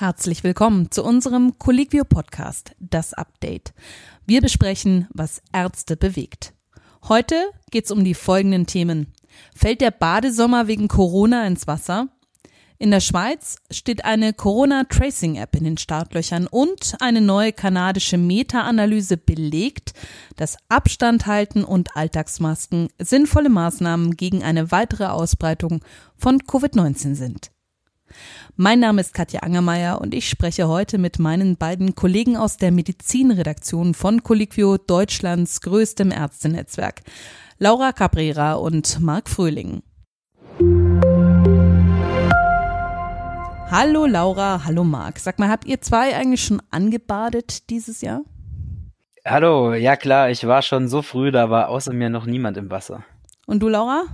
Herzlich willkommen zu unserem Colliquio Podcast, das Update. Wir besprechen, was Ärzte bewegt. Heute geht's um die folgenden Themen. Fällt der Badesommer wegen Corona ins Wasser? In der Schweiz steht eine Corona-Tracing-App in den Startlöchern und eine neue kanadische Meta-Analyse belegt, dass Abstand halten und Alltagsmasken sinnvolle Maßnahmen gegen eine weitere Ausbreitung von Covid-19 sind. Mein Name ist Katja Angermeier und ich spreche heute mit meinen beiden Kollegen aus der Medizinredaktion von Colliquio, Deutschlands größtem Ärztenetzwerk, Laura Cabrera und Marc Fröhling. Hallo Laura, hallo Marc. Sag mal, habt ihr zwei eigentlich schon angebadet dieses Jahr? Hallo, ja klar, ich war schon so früh, da war außer mir noch niemand im Wasser. Und du, Laura?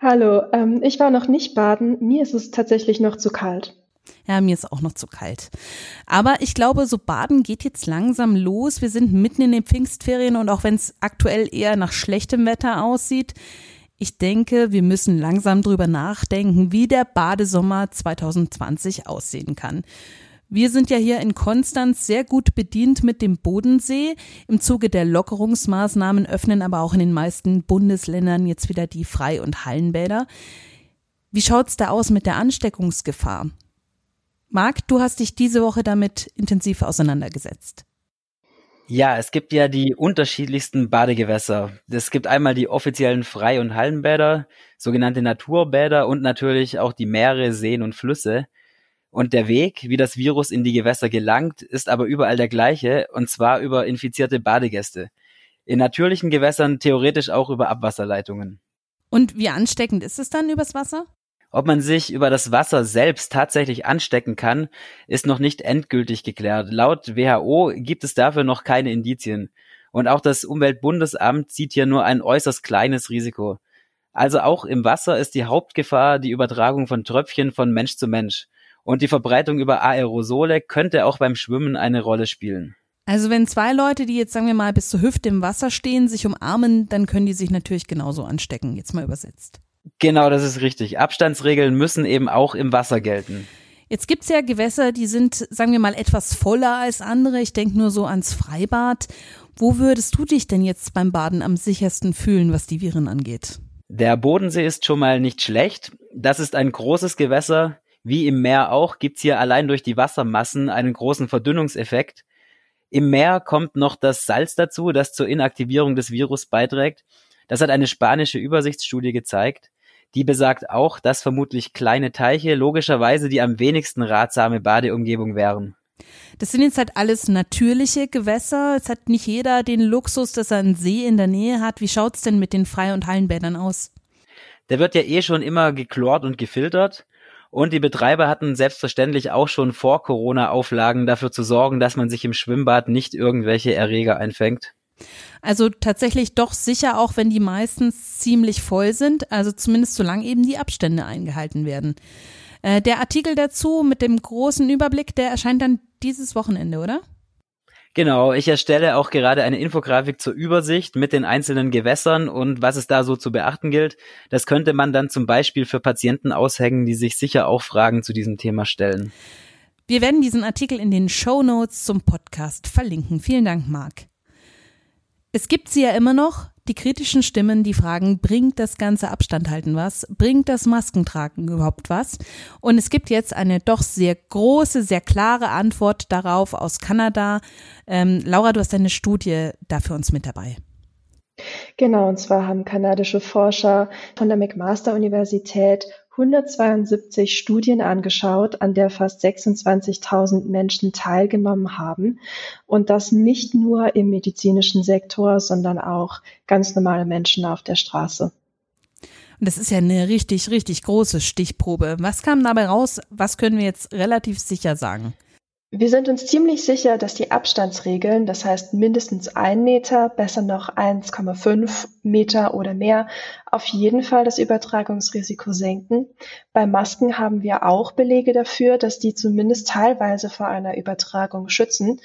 Hallo, ähm, ich war noch nicht baden. Mir ist es tatsächlich noch zu kalt. Ja, mir ist auch noch zu kalt. Aber ich glaube, so Baden geht jetzt langsam los. Wir sind mitten in den Pfingstferien und auch wenn es aktuell eher nach schlechtem Wetter aussieht, ich denke, wir müssen langsam drüber nachdenken, wie der Badesommer 2020 aussehen kann. Wir sind ja hier in Konstanz sehr gut bedient mit dem Bodensee. Im Zuge der Lockerungsmaßnahmen öffnen aber auch in den meisten Bundesländern jetzt wieder die Frei- und Hallenbäder. Wie schaut's da aus mit der Ansteckungsgefahr? Marc, du hast dich diese Woche damit intensiv auseinandergesetzt. Ja, es gibt ja die unterschiedlichsten Badegewässer. Es gibt einmal die offiziellen Frei- und Hallenbäder, sogenannte Naturbäder und natürlich auch die Meere, Seen und Flüsse. Und der Weg, wie das Virus in die Gewässer gelangt, ist aber überall der gleiche, und zwar über infizierte Badegäste. In natürlichen Gewässern theoretisch auch über Abwasserleitungen. Und wie ansteckend ist es dann übers Wasser? Ob man sich über das Wasser selbst tatsächlich anstecken kann, ist noch nicht endgültig geklärt. Laut WHO gibt es dafür noch keine Indizien. Und auch das Umweltbundesamt sieht hier nur ein äußerst kleines Risiko. Also auch im Wasser ist die Hauptgefahr die Übertragung von Tröpfchen von Mensch zu Mensch. Und die Verbreitung über Aerosole könnte auch beim Schwimmen eine Rolle spielen. Also wenn zwei Leute, die jetzt sagen wir mal bis zur Hüfte im Wasser stehen, sich umarmen, dann können die sich natürlich genauso anstecken, jetzt mal übersetzt. Genau, das ist richtig. Abstandsregeln müssen eben auch im Wasser gelten. Jetzt gibt's ja Gewässer, die sind, sagen wir mal, etwas voller als andere. Ich denke nur so ans Freibad. Wo würdest du dich denn jetzt beim Baden am sichersten fühlen, was die Viren angeht? Der Bodensee ist schon mal nicht schlecht. Das ist ein großes Gewässer. Wie im Meer auch gibt's hier allein durch die Wassermassen einen großen Verdünnungseffekt. Im Meer kommt noch das Salz dazu, das zur Inaktivierung des Virus beiträgt. Das hat eine spanische Übersichtsstudie gezeigt. Die besagt auch, dass vermutlich kleine Teiche logischerweise die am wenigsten ratsame Badeumgebung wären. Das sind jetzt halt alles natürliche Gewässer. Es hat nicht jeder den Luxus, dass er einen See in der Nähe hat. Wie schaut's denn mit den Frei- und Hallenbädern aus? Der wird ja eh schon immer geklort und gefiltert. Und die Betreiber hatten selbstverständlich auch schon vor Corona Auflagen dafür zu sorgen, dass man sich im Schwimmbad nicht irgendwelche Erreger einfängt. Also tatsächlich doch sicher, auch wenn die meistens ziemlich voll sind, also zumindest solange eben die Abstände eingehalten werden. Äh, der Artikel dazu mit dem großen Überblick, der erscheint dann dieses Wochenende, oder? Genau, ich erstelle auch gerade eine Infografik zur Übersicht mit den einzelnen Gewässern und was es da so zu beachten gilt. Das könnte man dann zum Beispiel für Patienten aushängen, die sich sicher auch Fragen zu diesem Thema stellen. Wir werden diesen Artikel in den Show Notes zum Podcast verlinken. Vielen Dank, Marc. Es gibt sie ja immer noch, die kritischen Stimmen, die fragen, bringt das ganze Abstandhalten was? Bringt das Maskentragen überhaupt was? Und es gibt jetzt eine doch sehr große, sehr klare Antwort darauf aus Kanada. Ähm, Laura, du hast eine Studie da für uns mit dabei. Genau, und zwar haben kanadische Forscher von der McMaster Universität 172 Studien angeschaut, an der fast 26.000 Menschen teilgenommen haben. Und das nicht nur im medizinischen Sektor, sondern auch ganz normale Menschen auf der Straße. Und das ist ja eine richtig, richtig große Stichprobe. Was kam dabei raus? Was können wir jetzt relativ sicher sagen? Wir sind uns ziemlich sicher, dass die Abstandsregeln, das heißt mindestens ein Meter, besser noch 1,5 Meter oder mehr, auf jeden Fall das Übertragungsrisiko senken. Bei Masken haben wir auch Belege dafür, dass die zumindest teilweise vor einer Übertragung schützen.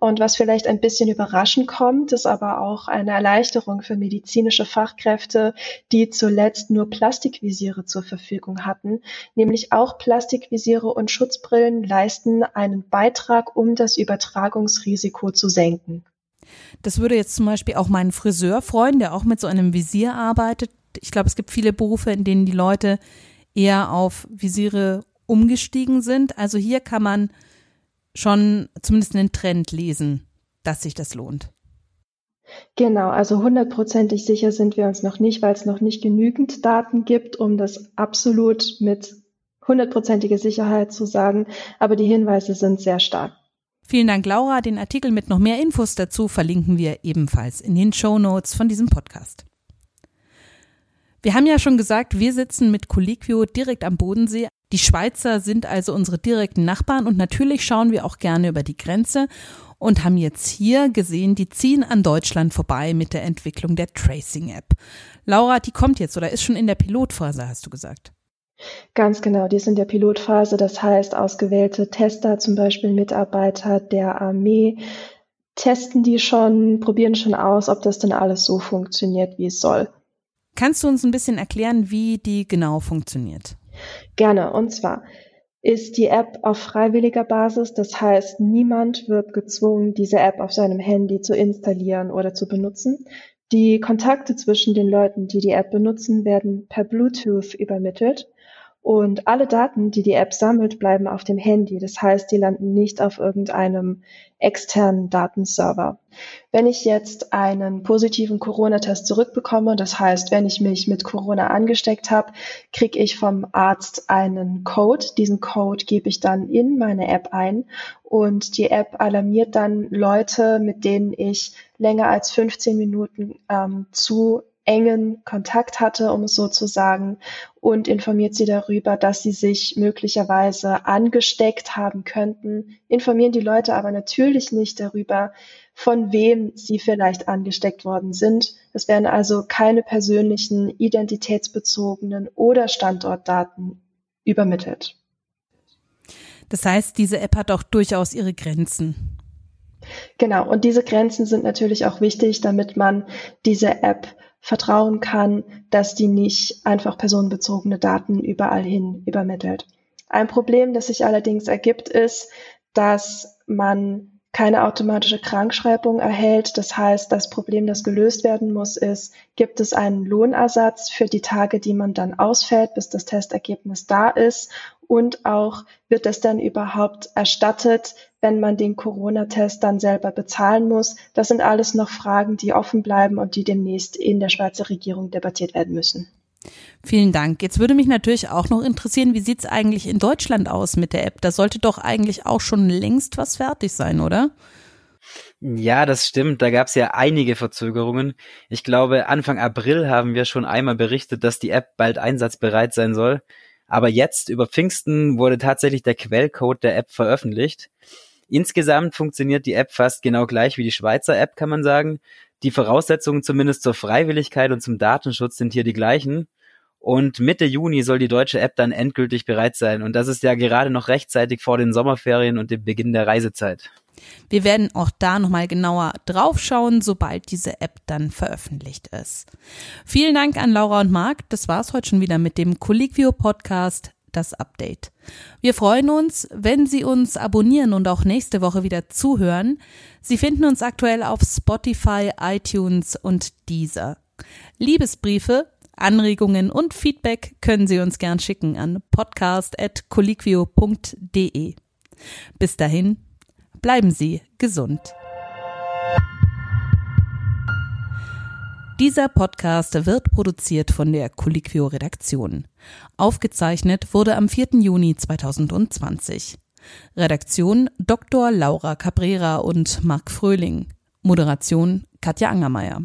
Und was vielleicht ein bisschen überraschend kommt, ist aber auch eine Erleichterung für medizinische Fachkräfte, die zuletzt nur Plastikvisiere zur Verfügung hatten. Nämlich auch Plastikvisiere und Schutzbrillen leisten einen Beitrag, um das Übertragungsrisiko zu senken. Das würde jetzt zum Beispiel auch meinen Friseur freuen, der auch mit so einem Visier arbeitet. Ich glaube, es gibt viele Berufe, in denen die Leute eher auf Visiere umgestiegen sind. Also hier kann man schon zumindest einen Trend lesen, dass sich das lohnt. Genau, also hundertprozentig sicher sind wir uns noch nicht, weil es noch nicht genügend Daten gibt, um das absolut mit hundertprozentiger Sicherheit zu sagen. Aber die Hinweise sind sehr stark. Vielen Dank, Laura. Den Artikel mit noch mehr Infos dazu verlinken wir ebenfalls in den Show Notes von diesem Podcast. Wir haben ja schon gesagt, wir sitzen mit Colliquio direkt am Bodensee. Die Schweizer sind also unsere direkten Nachbarn und natürlich schauen wir auch gerne über die Grenze und haben jetzt hier gesehen, die ziehen an Deutschland vorbei mit der Entwicklung der Tracing-App. Laura, die kommt jetzt oder ist schon in der Pilotphase, hast du gesagt? Ganz genau, die ist in der Pilotphase. Das heißt, ausgewählte Tester, zum Beispiel Mitarbeiter der Armee, testen die schon, probieren schon aus, ob das denn alles so funktioniert, wie es soll. Kannst du uns ein bisschen erklären, wie die genau funktioniert? Gerne. Und zwar ist die App auf freiwilliger Basis. Das heißt, niemand wird gezwungen, diese App auf seinem Handy zu installieren oder zu benutzen. Die Kontakte zwischen den Leuten, die die App benutzen, werden per Bluetooth übermittelt. Und alle Daten, die die App sammelt, bleiben auf dem Handy. Das heißt, die landen nicht auf irgendeinem externen Datenserver. Wenn ich jetzt einen positiven Corona-Test zurückbekomme, das heißt, wenn ich mich mit Corona angesteckt habe, kriege ich vom Arzt einen Code. Diesen Code gebe ich dann in meine App ein und die App alarmiert dann Leute, mit denen ich länger als 15 Minuten ähm, zu engen Kontakt hatte, um es so zu sagen, und informiert sie darüber, dass sie sich möglicherweise angesteckt haben könnten, informieren die Leute aber natürlich nicht darüber, von wem sie vielleicht angesteckt worden sind. Es werden also keine persönlichen, identitätsbezogenen oder Standortdaten übermittelt. Das heißt, diese App hat auch durchaus ihre Grenzen. Genau, und diese Grenzen sind natürlich auch wichtig, damit man diese App vertrauen kann, dass die nicht einfach personenbezogene Daten überall hin übermittelt. Ein Problem, das sich allerdings ergibt, ist, dass man keine automatische Krankschreibung erhält. Das heißt, das Problem, das gelöst werden muss, ist, gibt es einen Lohnersatz für die Tage, die man dann ausfällt, bis das Testergebnis da ist? Und auch wird das dann überhaupt erstattet, wenn man den Corona-Test dann selber bezahlen muss? Das sind alles noch Fragen, die offen bleiben und die demnächst in der Schweizer Regierung debattiert werden müssen. Vielen Dank. Jetzt würde mich natürlich auch noch interessieren, wie sieht's eigentlich in Deutschland aus mit der App? Da sollte doch eigentlich auch schon längst was fertig sein, oder? Ja, das stimmt. Da gab's ja einige Verzögerungen. Ich glaube, Anfang April haben wir schon einmal berichtet, dass die App bald einsatzbereit sein soll. Aber jetzt, über Pfingsten, wurde tatsächlich der Quellcode der App veröffentlicht. Insgesamt funktioniert die App fast genau gleich wie die Schweizer App, kann man sagen. Die Voraussetzungen zumindest zur Freiwilligkeit und zum Datenschutz sind hier die gleichen. Und Mitte Juni soll die deutsche App dann endgültig bereit sein. Und das ist ja gerade noch rechtzeitig vor den Sommerferien und dem Beginn der Reisezeit. Wir werden auch da nochmal genauer draufschauen, sobald diese App dann veröffentlicht ist. Vielen Dank an Laura und Marc. Das war's heute schon wieder mit dem Colliquio Podcast, das Update. Wir freuen uns, wenn Sie uns abonnieren und auch nächste Woche wieder zuhören. Sie finden uns aktuell auf Spotify, iTunes und Deezer. Liebesbriefe Anregungen und Feedback können Sie uns gern schicken an podcast.colliquio.de. Bis dahin, bleiben Sie gesund. Dieser Podcast wird produziert von der Colliquio Redaktion. Aufgezeichnet wurde am 4. Juni 2020. Redaktion Dr. Laura Cabrera und Marc Fröhling. Moderation Katja Angermeier.